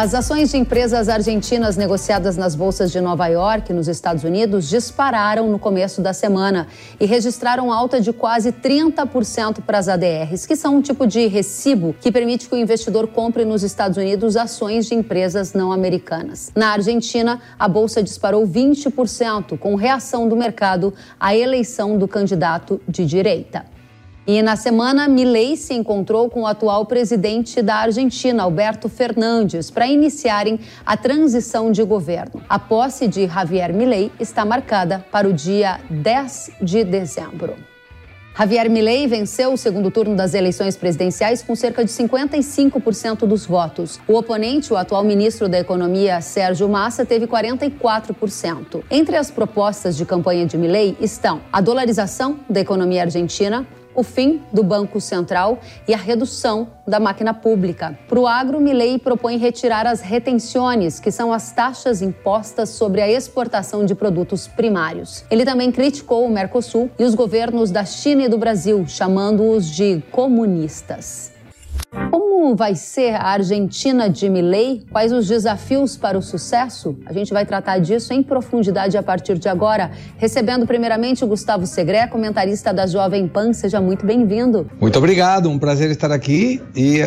As ações de empresas argentinas negociadas nas bolsas de Nova York, nos Estados Unidos, dispararam no começo da semana e registraram alta de quase 30% para as ADRs, que são um tipo de recibo que permite que o investidor compre nos Estados Unidos ações de empresas não americanas. Na Argentina, a bolsa disparou 20%, com reação do mercado à eleição do candidato de direita. E na semana, Milei se encontrou com o atual presidente da Argentina, Alberto Fernandes, para iniciarem a transição de governo. A posse de Javier Milei está marcada para o dia 10 de dezembro. Javier Milei venceu o segundo turno das eleições presidenciais com cerca de 55% dos votos. O oponente, o atual ministro da Economia, Sérgio Massa, teve 44%. Entre as propostas de campanha de Milei estão a dolarização da economia argentina, o fim do Banco Central e a redução da máquina pública. Para o agro, Milei propõe retirar as retenções, que são as taxas impostas sobre a exportação de produtos primários. Ele também criticou o Mercosul e os governos da China e do Brasil, chamando-os de comunistas. Como vai ser a Argentina de Milei? Quais os desafios para o sucesso? A gente vai tratar disso em profundidade a partir de agora, recebendo primeiramente o Gustavo Segré, comentarista da Jovem Pan. Seja muito bem-vindo. Muito obrigado, um prazer estar aqui e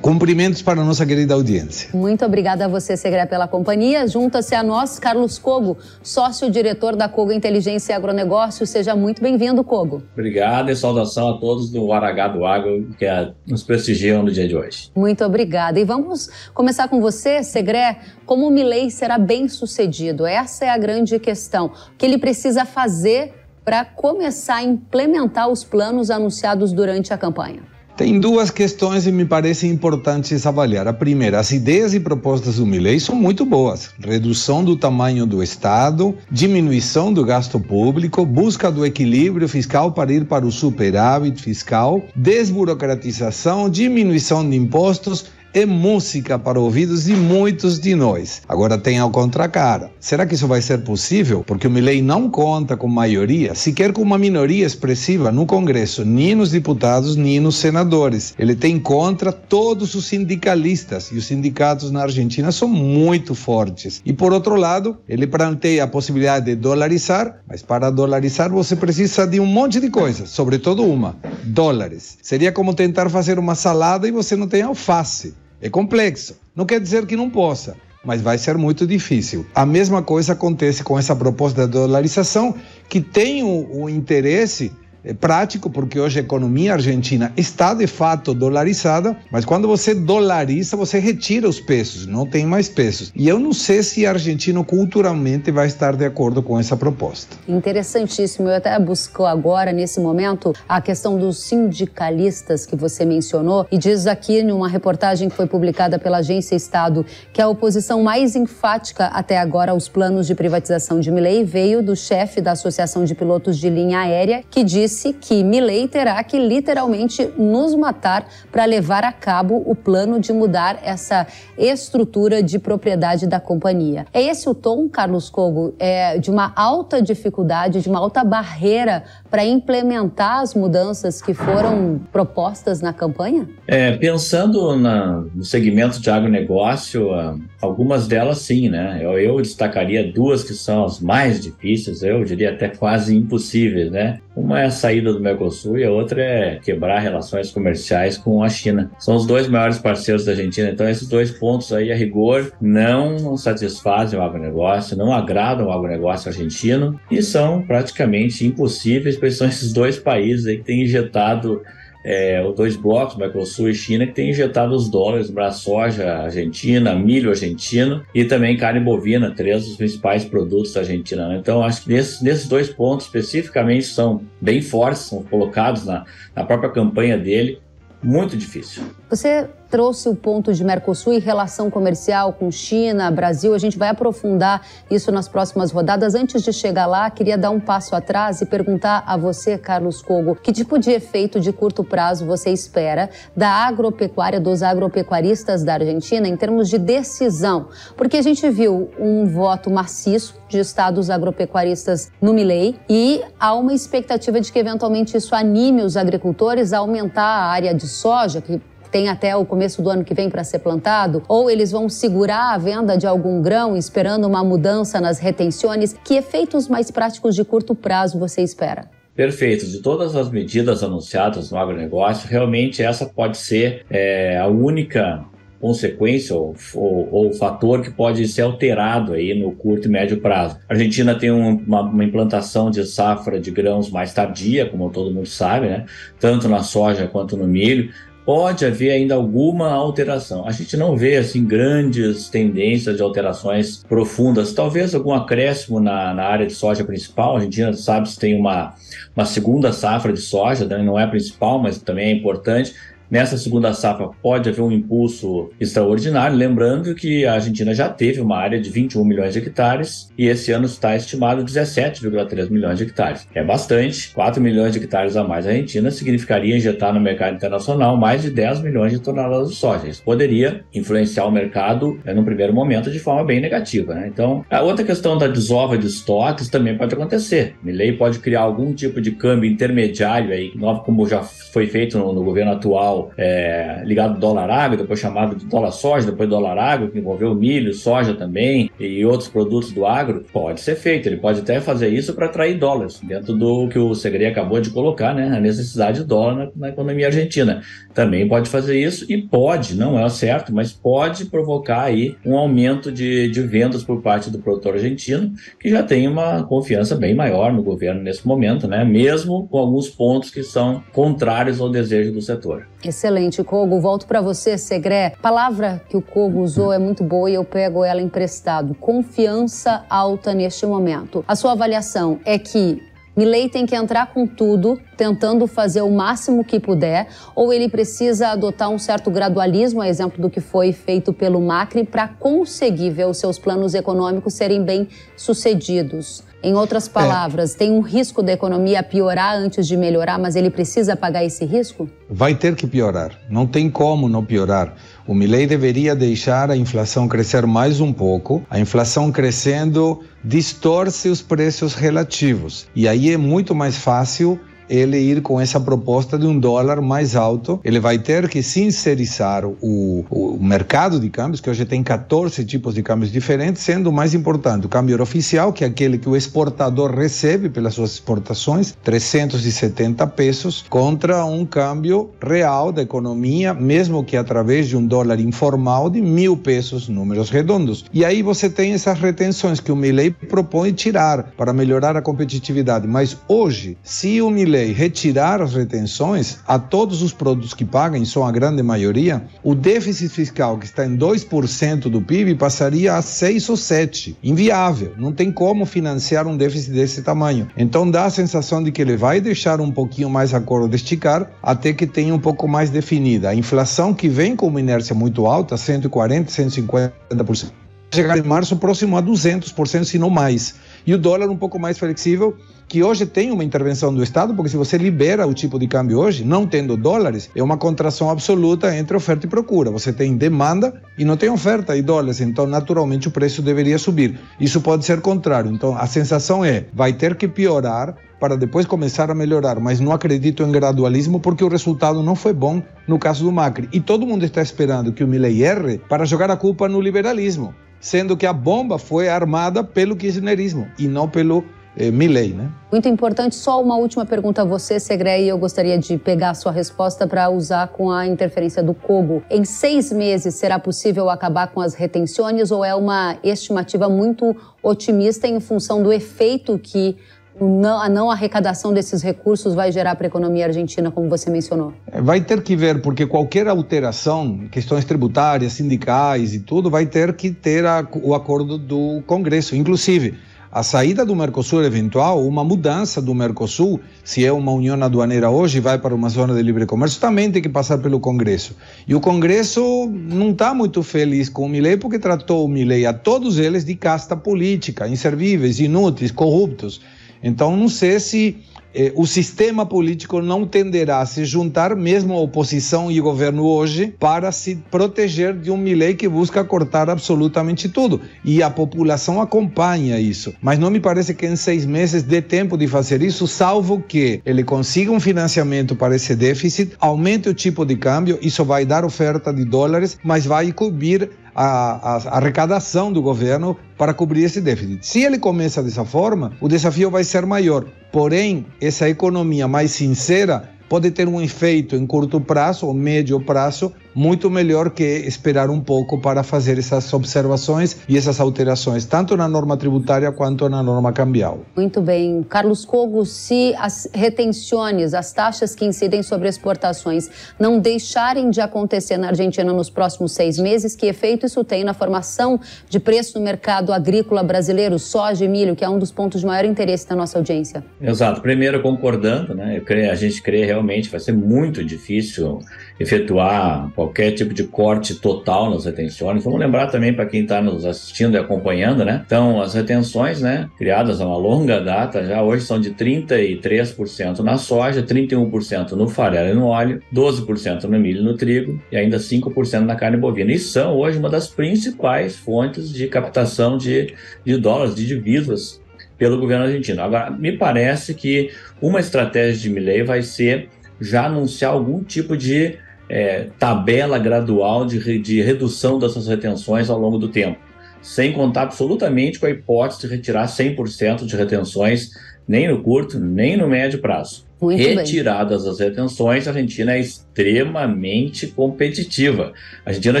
cumprimentos para a nossa querida audiência. Muito obrigada a você, Segré, pela companhia. Junta-se a nós, Carlos Cogo, sócio-diretor da Cogo Inteligência e Agronegócio. Seja muito bem-vindo, Cogo. Obrigado e saudação a todos do Aragá do Agro que nos prestigiam no dia de hoje. Muito obrigada. E vamos começar com você, Segré. Como o Milley será bem sucedido? Essa é a grande questão. O que ele precisa fazer para começar a implementar os planos anunciados durante a campanha? Tem duas questões que me parecem importantes avaliar. A primeira, as ideias e propostas do Milley são muito boas. Redução do tamanho do Estado, diminuição do gasto público, busca do equilíbrio fiscal para ir para o superávit fiscal, desburocratização, diminuição de impostos é música para ouvidos de muitos de nós. Agora tem a contracara. Será que isso vai ser possível? Porque o Milley não conta com maioria, sequer com uma minoria expressiva no Congresso, nem nos deputados, nem nos senadores. Ele tem contra todos os sindicalistas e os sindicatos na Argentina são muito fortes. E por outro lado, ele planteia a possibilidade de dolarizar, mas para dolarizar você precisa de um monte de coisas, sobretudo uma: dólares. Seria como tentar fazer uma salada e você não tem alface. É complexo. Não quer dizer que não possa, mas vai ser muito difícil. A mesma coisa acontece com essa proposta de dolarização, que tem o, o interesse prático porque hoje a economia argentina está de fato dolarizada, mas quando você dolariza, você retira os pesos, não tem mais pesos. E eu não sei se a Argentina culturalmente vai estar de acordo com essa proposta. Interessantíssimo. Eu até busco agora, nesse momento, a questão dos sindicalistas que você mencionou e diz aqui numa reportagem que foi publicada pela Agência Estado que a oposição mais enfática até agora aos planos de privatização de Milei veio do chefe da Associação de Pilotos de Linha Aérea, que diz disse que Milley terá que literalmente nos matar para levar a cabo o plano de mudar essa estrutura de propriedade da companhia. É esse o tom, Carlos Cogo, é, de uma alta dificuldade, de uma alta barreira para implementar as mudanças que foram propostas na campanha? É, pensando na, no segmento de agronegócio, ah, algumas delas sim, né? Eu, eu destacaria duas que são as mais difíceis, eu diria até quase impossíveis, né? Uma é a saída do Mercosul e a outra é quebrar relações comerciais com a China. São os dois maiores parceiros da Argentina, então esses dois pontos aí, a rigor, não satisfazem o agronegócio, não agradam o agronegócio argentino e são praticamente impossíveis, são esses dois países aí que têm injetado é, os dois blocos, Mercosul e China, que têm injetado os dólares para soja argentina, milho argentino e também carne bovina, três dos principais produtos da Argentina. Né? Então, acho que nesses, nesses, dois pontos especificamente são bem fortes, são colocados na, na própria campanha dele, muito difícil. Você trouxe o ponto de Mercosul e relação comercial com China, Brasil. A gente vai aprofundar isso nas próximas rodadas. Antes de chegar lá, queria dar um passo atrás e perguntar a você, Carlos Cogo, que tipo de efeito de curto prazo você espera da agropecuária, dos agropecuaristas da Argentina em termos de decisão? Porque a gente viu um voto maciço de estados agropecuaristas no Milei e há uma expectativa de que eventualmente isso anime os agricultores a aumentar a área de soja, que tem até o começo do ano que vem para ser plantado? Ou eles vão segurar a venda de algum grão esperando uma mudança nas retenções? Que efeitos mais práticos de curto prazo você espera? Perfeito. De todas as medidas anunciadas no agronegócio, realmente essa pode ser é, a única consequência ou, ou, ou, fator que pode ser alterado aí no curto e médio prazo. A Argentina tem um, uma, uma, implantação de safra de grãos mais tardia, como todo mundo sabe, né? tanto na soja quanto no milho. Pode haver ainda alguma alteração. A gente não vê assim grandes tendências de alterações profundas. Talvez algum acréscimo na, na área de soja principal. A Argentina sabe se tem uma, uma segunda safra de soja, né? não é a principal, mas também é importante Nessa segunda safra pode haver um impulso extraordinário, lembrando que a Argentina já teve uma área de 21 milhões de hectares e esse ano está estimado 17,3 milhões de hectares. É bastante, 4 milhões de hectares a mais a Argentina significaria injetar no mercado internacional mais de 10 milhões de toneladas de soja. Isso poderia influenciar o mercado é, no primeiro momento de forma bem negativa. Né? Então, a outra questão da desova de estoques também pode acontecer. Milley pode criar algum tipo de câmbio intermediário aí, como já foi feito no, no governo atual é, ligado ao dólar água, depois chamado de dólar soja, depois dólar água, que envolveu milho, soja também e outros produtos do agro, pode ser feito. Ele pode até fazer isso para atrair dólares, dentro do que o Segre acabou de colocar, né? A necessidade de dólar na, na economia argentina. Também pode fazer isso e pode, não é certo, mas pode provocar aí um aumento de, de vendas por parte do produtor argentino, que já tem uma confiança bem maior no governo nesse momento, né? Mesmo com alguns pontos que são contrários ao desejo do setor. Excelente, Kogo. Volto para você, Segré. Palavra que o Kogo usou é muito boa e eu pego ela emprestado. Confiança alta neste momento. A sua avaliação é que Milley tem que entrar com tudo, tentando fazer o máximo que puder, ou ele precisa adotar um certo gradualismo, a exemplo do que foi feito pelo Macri, para conseguir ver os seus planos econômicos serem bem sucedidos? Em outras é. palavras, é. tem um risco da economia piorar antes de melhorar, mas ele precisa pagar esse risco? Vai ter que piorar. Não tem como não piorar. O Milley deveria deixar a inflação crescer mais um pouco. A inflação crescendo distorce os preços relativos. E aí é muito mais fácil ele ir com essa proposta de um dólar mais alto. Ele vai ter que sincerizar o, o mercado de câmbios, que hoje tem 14 tipos de câmbios diferentes, sendo o mais importante o câmbio oficial, que é aquele que o exportador recebe pelas suas exportações, 370 pesos, contra um câmbio real da economia, mesmo que através de um dólar informal de mil pesos, números redondos. E aí você tem essas retenções que o Milley propõe tirar para melhorar a competitividade. Mas hoje, se o Milley retirar as retenções a todos os produtos que pagam, são a grande maioria, o déficit fiscal que está em 2% do PIB passaria a 6 ou 7. Inviável, não tem como financiar um déficit desse tamanho. Então dá a sensação de que ele vai deixar um pouquinho mais a corda esticar até que tenha um pouco mais definida. A inflação que vem com uma inércia muito alta, 140, 150%, chegar em março próximo a 200%, se não mais. E o dólar um pouco mais flexível, que hoje tem uma intervenção do Estado, porque se você libera o tipo de câmbio hoje, não tendo dólares, é uma contração absoluta entre oferta e procura. Você tem demanda e não tem oferta de dólares, então naturalmente o preço deveria subir. Isso pode ser contrário. Então a sensação é, vai ter que piorar para depois começar a melhorar, mas não acredito em gradualismo porque o resultado não foi bom no caso do Macri. E todo mundo está esperando que o Milley erre para jogar a culpa no liberalismo sendo que a bomba foi armada pelo kirchnerismo e não pelo eh, Milley, né? Muito importante. Só uma última pergunta a você, Segre, e eu gostaria de pegar a sua resposta para usar com a interferência do Kogo. Em seis meses, será possível acabar com as retenções ou é uma estimativa muito otimista em função do efeito que não, a não arrecadação desses recursos vai gerar para a economia argentina, como você mencionou? É, vai ter que ver, porque qualquer alteração, questões tributárias, sindicais e tudo, vai ter que ter a, o acordo do Congresso. Inclusive, a saída do Mercosul eventual, uma mudança do Mercosul, se é uma união aduaneira hoje vai para uma zona de livre comércio, também tem que passar pelo Congresso. E o Congresso não está muito feliz com o Milei porque tratou o Milei a todos eles de casta política, inservíveis, inúteis, corruptos. Então, não sei se eh, o sistema político não tenderá a se juntar, mesmo a oposição e o governo hoje, para se proteger de um Milley que busca cortar absolutamente tudo. E a população acompanha isso. Mas não me parece que em seis meses dê tempo de fazer isso, salvo que ele consiga um financiamento para esse déficit, aumente o tipo de câmbio, isso vai dar oferta de dólares, mas vai cobrir a, a, arrecadação do governo para cobrir esse déficit. Se ele começa dessa forma, o desafio vai ser maior. Porém, essa economia mais sincera pode ter um efeito em curto prazo ou médio prazo muito melhor que esperar um pouco para fazer essas observações e essas alterações, tanto na norma tributária quanto na norma cambial. Muito bem. Carlos Cogo, se as retenções, as taxas que incidem sobre exportações, não deixarem de acontecer na Argentina nos próximos seis meses, que efeito isso tem na formação de preço no mercado agrícola brasileiro, soja e milho, que é um dos pontos de maior interesse da nossa audiência? Exato. Primeiro, concordando, né? a gente crê realmente vai ser muito difícil efetuar qualquer tipo de corte total nas retenções. Vamos lembrar também para quem está nos assistindo e acompanhando, né? Então, as retenções, né, criadas a uma longa data, já hoje são de 33% na soja, 31% no farelo e no óleo, 12% no milho e no trigo e ainda 5% na carne bovina. E são hoje uma das principais fontes de captação de, de dólares, de divisas pelo governo argentino. Agora, me parece que uma estratégia de Milley vai ser já anunciar algum tipo de é, tabela gradual de, de redução dessas retenções ao longo do tempo, sem contar absolutamente com a hipótese de retirar 100% de retenções, nem no curto, nem no médio prazo. Muito Retiradas bem. as retenções, a Argentina é extremamente competitiva. A Argentina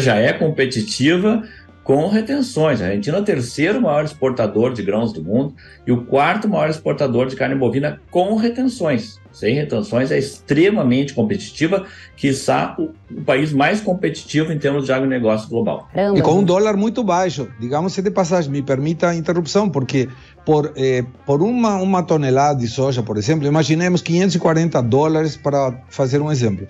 já é competitiva com retenções. A Argentina é o terceiro maior exportador de grãos do mundo e o quarto maior exportador de carne bovina com retenções. Sem retenções é extremamente competitiva, quiçá o, o país mais competitivo em termos de agronegócio global. E com um dólar muito baixo, digamos de passagem, me permita a interrupção, porque por, eh, por uma, uma tonelada de soja, por exemplo, imaginemos 540 dólares para fazer um exemplo.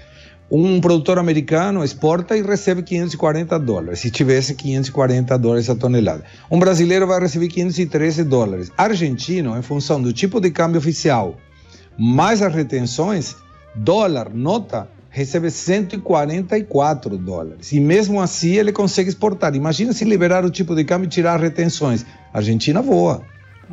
Um produtor americano exporta e recebe 540 dólares, se tivesse 540 dólares a tonelada. Um brasileiro vai receber 513 dólares. Argentino, em função do tipo de câmbio oficial, mais as retenções, dólar, nota, recebe 144 dólares. E mesmo assim ele consegue exportar. Imagina se liberar o tipo de câmbio e tirar as retenções. A Argentina voa.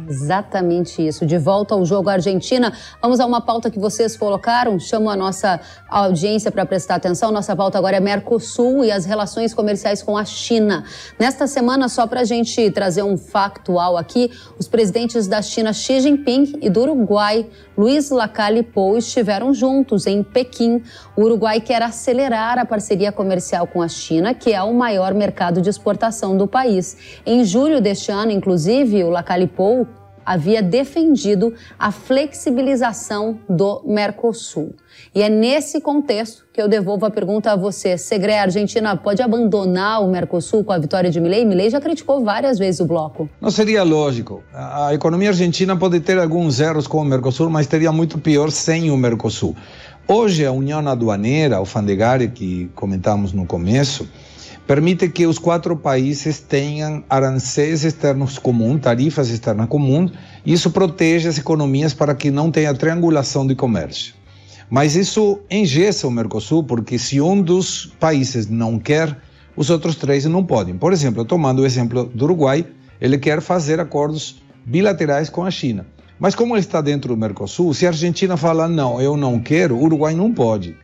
Exatamente isso. De volta ao jogo Argentina, vamos a uma pauta que vocês colocaram. Chamo a nossa audiência para prestar atenção. Nossa pauta agora é Mercosul e as relações comerciais com a China. Nesta semana, só para a gente trazer um factual aqui, os presidentes da China Xi Jinping e do Uruguai Luiz Lacalle Pou estiveram juntos em Pequim. O Uruguai quer acelerar a parceria comercial com a China, que é o maior mercado de exportação do país. Em julho deste ano, inclusive, o Lacalle Pou havia defendido a flexibilização do Mercosul. E é nesse contexto que eu devolvo a pergunta a você. Segre, a Argentina pode abandonar o Mercosul com a vitória de Milei? Milei já criticou várias vezes o bloco. Não seria lógico. A economia argentina pode ter alguns erros com o Mercosul, mas teria muito pior sem o Mercosul. Hoje, a União Aduaneira, alfandegária, que comentamos no começo, permite que os quatro países tenham aranceis externos comuns, tarifas externas comuns, e isso protege as economias para que não tenha triangulação de comércio. Mas isso engessa o Mercosul, porque se um dos países não quer, os outros três não podem. Por exemplo, tomando o exemplo do Uruguai, ele quer fazer acordos bilaterais com a China. Mas como ele está dentro do Mercosul, se a Argentina falar não, eu não quero, o Uruguai não pode.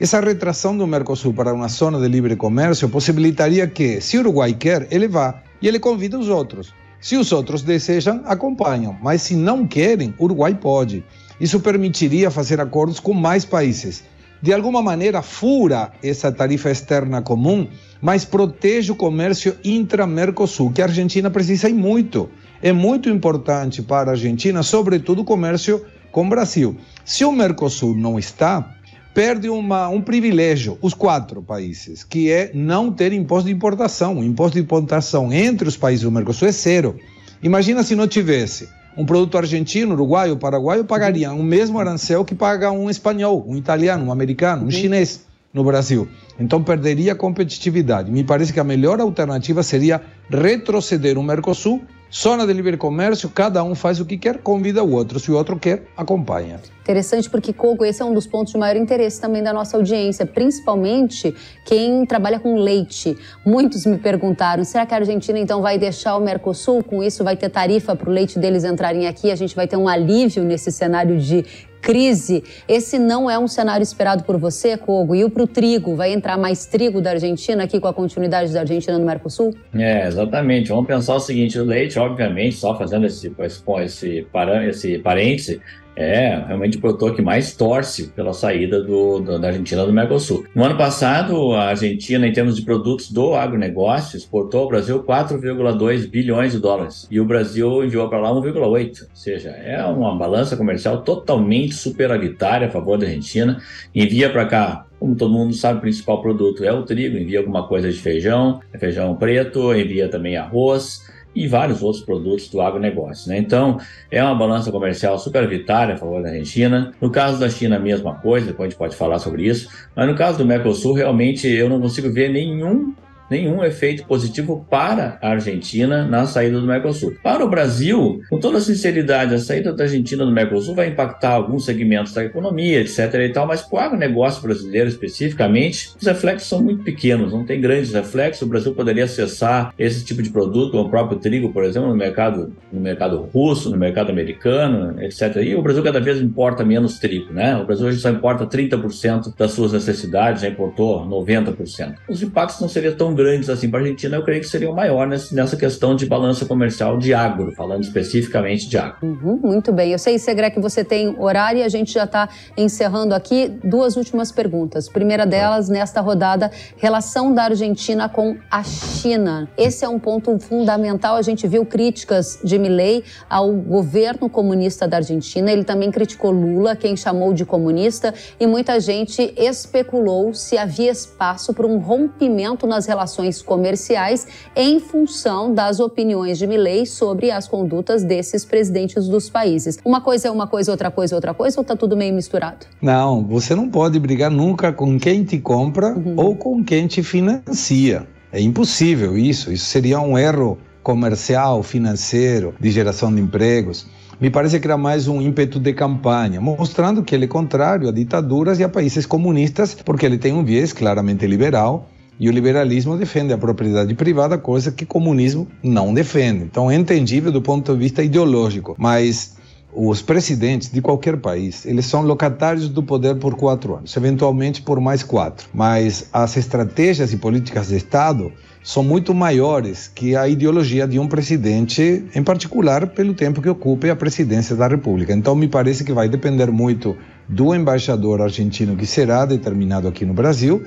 Essa retração do Mercosul para uma zona de livre comércio possibilitaria que, se o Uruguai quer, ele vá e ele convida os outros. Se os outros desejam, acompanham, mas se não querem, o Uruguai pode. Isso permitiria fazer acordos com mais países. De alguma maneira, fura essa tarifa externa comum, mas protege o comércio intra-Mercosul, que a Argentina precisa e muito. É muito importante para a Argentina, sobretudo o comércio com o Brasil. Se o Mercosul não está, perde uma, um privilégio, os quatro países, que é não ter imposto de importação. O imposto de importação entre os países do Mercosul é zero. Imagina se não tivesse. Um produto argentino, uruguaio, paraguaio pagaria o mesmo arancel que paga um espanhol, um italiano, um americano, um chinês no Brasil. Então perderia competitividade. Me parece que a melhor alternativa seria retroceder o Mercosul Zona de livre comércio, cada um faz o que quer, convida o outro. Se o outro quer, acompanha. Interessante porque, Coco, esse é um dos pontos de maior interesse também da nossa audiência, principalmente quem trabalha com leite. Muitos me perguntaram: será que a Argentina então vai deixar o Mercosul? Com isso, vai ter tarifa para o leite deles entrarem aqui? A gente vai ter um alívio nesse cenário de crise. Esse não é um cenário esperado por você, Cogo. E o para o trigo? Vai entrar mais trigo da Argentina aqui com a continuidade da Argentina no Mercosul? É, exatamente. Vamos pensar o seguinte: o leite, obviamente, só fazendo esse, esse, esse, esse parêntese, é realmente o produtor que mais torce pela saída do, do, da Argentina do Mercosul. No ano passado, a Argentina, em termos de produtos do agronegócio, exportou ao Brasil 4,2 bilhões de dólares e o Brasil enviou para lá 1,8. Ou seja, é uma balança comercial totalmente superavitária a favor da Argentina. Envia para cá como todo mundo sabe, o principal produto é o trigo, envia alguma coisa de feijão, feijão preto, envia também arroz, e vários outros produtos do agronegócio. Né? Então, é uma balança comercial superavitária a favor da Argentina. No caso da China, a mesma coisa, depois a gente pode falar sobre isso. Mas no caso do Mercosul, realmente eu não consigo ver nenhum nenhum efeito positivo para a Argentina na saída do Mercosul. Para o Brasil, com toda sinceridade, a saída da Argentina do Mercosul vai impactar alguns segmentos da economia, etc. e tal, mas para o agronegócio brasileiro especificamente, os reflexos são muito pequenos, não tem grandes reflexos. O Brasil poderia acessar esse tipo de produto, como o próprio trigo, por exemplo, no mercado, no mercado russo, no mercado americano, etc. E o Brasil cada vez importa menos trigo, né? O Brasil hoje só importa 30% das suas necessidades, já importou 90%. Os impactos não seriam tão grandes grandes assim para a Argentina, eu creio que seriam maiores nessa questão de balança comercial de agro, falando especificamente de agro. Uhum, muito bem. Eu sei, Segré, que você tem horário e a gente já está encerrando aqui. Duas últimas perguntas. Primeira delas, nesta rodada, relação da Argentina com a China. Esse é um ponto fundamental. A gente viu críticas de Milei ao governo comunista da Argentina. Ele também criticou Lula, quem chamou de comunista, e muita gente especulou se havia espaço para um rompimento nas relações relações comerciais em função das opiniões de Milley sobre as condutas desses presidentes dos países. Uma coisa é uma coisa, outra coisa é outra coisa, ou está tudo meio misturado? Não, você não pode brigar nunca com quem te compra uhum. ou com quem te financia. É impossível isso. Isso seria um erro comercial, financeiro, de geração de empregos. Me parece que era mais um ímpeto de campanha, mostrando que ele é contrário a ditaduras e a países comunistas, porque ele tem um viés claramente liberal e o liberalismo defende a propriedade privada, coisa que o comunismo não defende. Então é entendível do ponto de vista ideológico, mas os presidentes de qualquer país, eles são locatários do poder por quatro anos, eventualmente por mais quatro. Mas as estratégias e políticas de Estado são muito maiores que a ideologia de um presidente, em particular pelo tempo que ocupe a presidência da República. Então me parece que vai depender muito do embaixador argentino que será determinado aqui no Brasil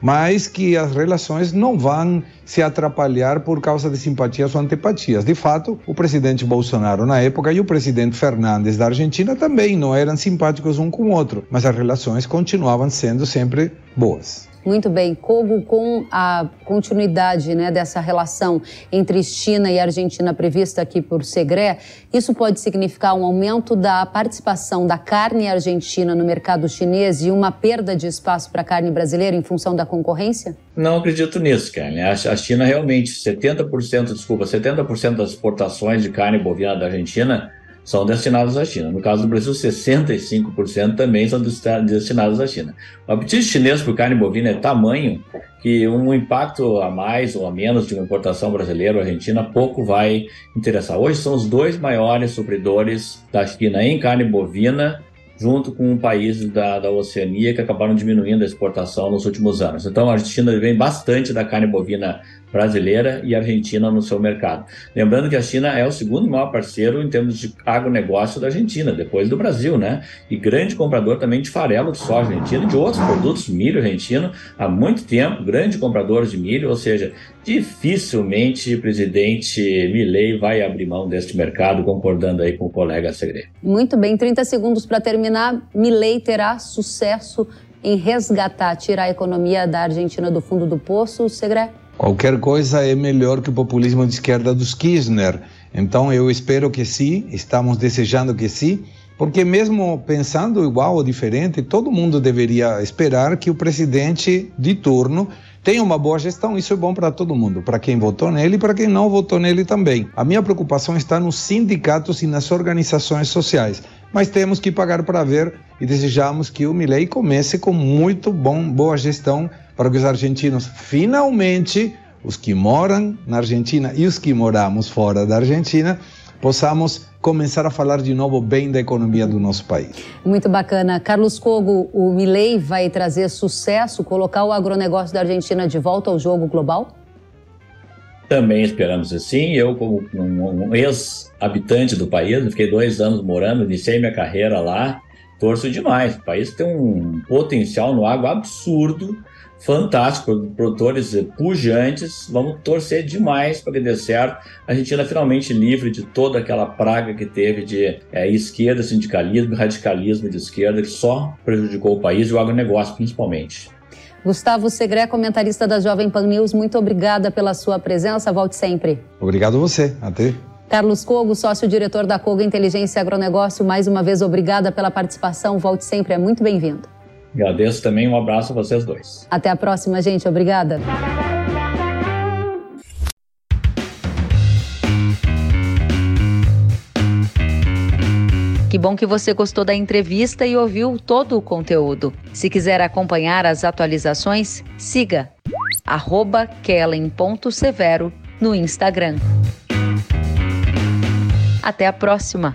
mas que as relações não vão se atrapalhar por causa de simpatias ou antipatias. De fato, o presidente Bolsonaro na época e o presidente Fernandes da Argentina também não eram simpáticos um com o outro, mas as relações continuavam sendo sempre boas. Muito bem. Kogo, com a continuidade né, dessa relação entre China e Argentina prevista aqui por Segré, isso pode significar um aumento da participação da carne argentina no mercado chinês e uma perda de espaço para a carne brasileira em função da concorrência? Não acredito nisso, Karen. A China realmente, 70%, desculpa, 70% das exportações de carne bovina da Argentina são destinados à China. No caso do Brasil, 65% também são destinados à China. O apetite chinês por carne bovina é tamanho que um impacto a mais ou a menos de uma importação brasileira ou argentina pouco vai interessar. Hoje são os dois maiores supridores da China em carne bovina junto com países da, da Oceania que acabaram diminuindo a exportação nos últimos anos. Então, a Argentina vem bastante da carne bovina brasileira e argentina no seu mercado. Lembrando que a China é o segundo maior parceiro em termos de agronegócio da Argentina, depois do Brasil, né? E grande comprador também de farelo de soja argentina e de outros produtos, milho argentino, há muito tempo, grande comprador de milho, ou seja, dificilmente o presidente Milley vai abrir mão deste mercado, concordando aí com o colega Segredo. Muito bem, 30 segundos para terminar. Milley terá sucesso em resgatar, tirar a economia da Argentina do fundo do poço, Segredo? Qualquer coisa é melhor que o populismo de esquerda dos Kirchner. Então eu espero que sim, estamos desejando que sim, porque mesmo pensando igual ou diferente, todo mundo deveria esperar que o presidente de turno tem uma boa gestão, isso é bom para todo mundo, para quem votou nele e para quem não votou nele também. A minha preocupação está nos sindicatos e nas organizações sociais, mas temos que pagar para ver e desejamos que o Milei comece com muito bom, boa gestão para que os argentinos finalmente, os que moram na Argentina e os que moramos fora da Argentina, possamos começar a falar de novo bem da economia do nosso país. Muito bacana. Carlos Cogo, o Milei vai trazer sucesso, colocar o agronegócio da Argentina de volta ao jogo global? Também esperamos assim. Eu, como um ex-habitante do país, fiquei dois anos morando, iniciei minha carreira lá, torço demais. O país tem um potencial no agro absurdo fantástico, produtores pujantes. Vamos torcer demais para que dê certo. A Argentina finalmente livre de toda aquela praga que teve de é, esquerda, sindicalismo, radicalismo de esquerda, que só prejudicou o país e o agronegócio principalmente. Gustavo Segré, comentarista da Jovem Pan News, muito obrigada pela sua presença. Volte sempre. Obrigado a você. Até. Carlos Cogo, sócio-diretor da Cogo Inteligência e Agronegócio, mais uma vez obrigada pela participação. Volte sempre, é muito bem-vindo. Agradeço também, um abraço a vocês dois. Até a próxima, gente. Obrigada. Que bom que você gostou da entrevista e ouviu todo o conteúdo. Se quiser acompanhar as atualizações, siga kellen.severo no Instagram. Até a próxima!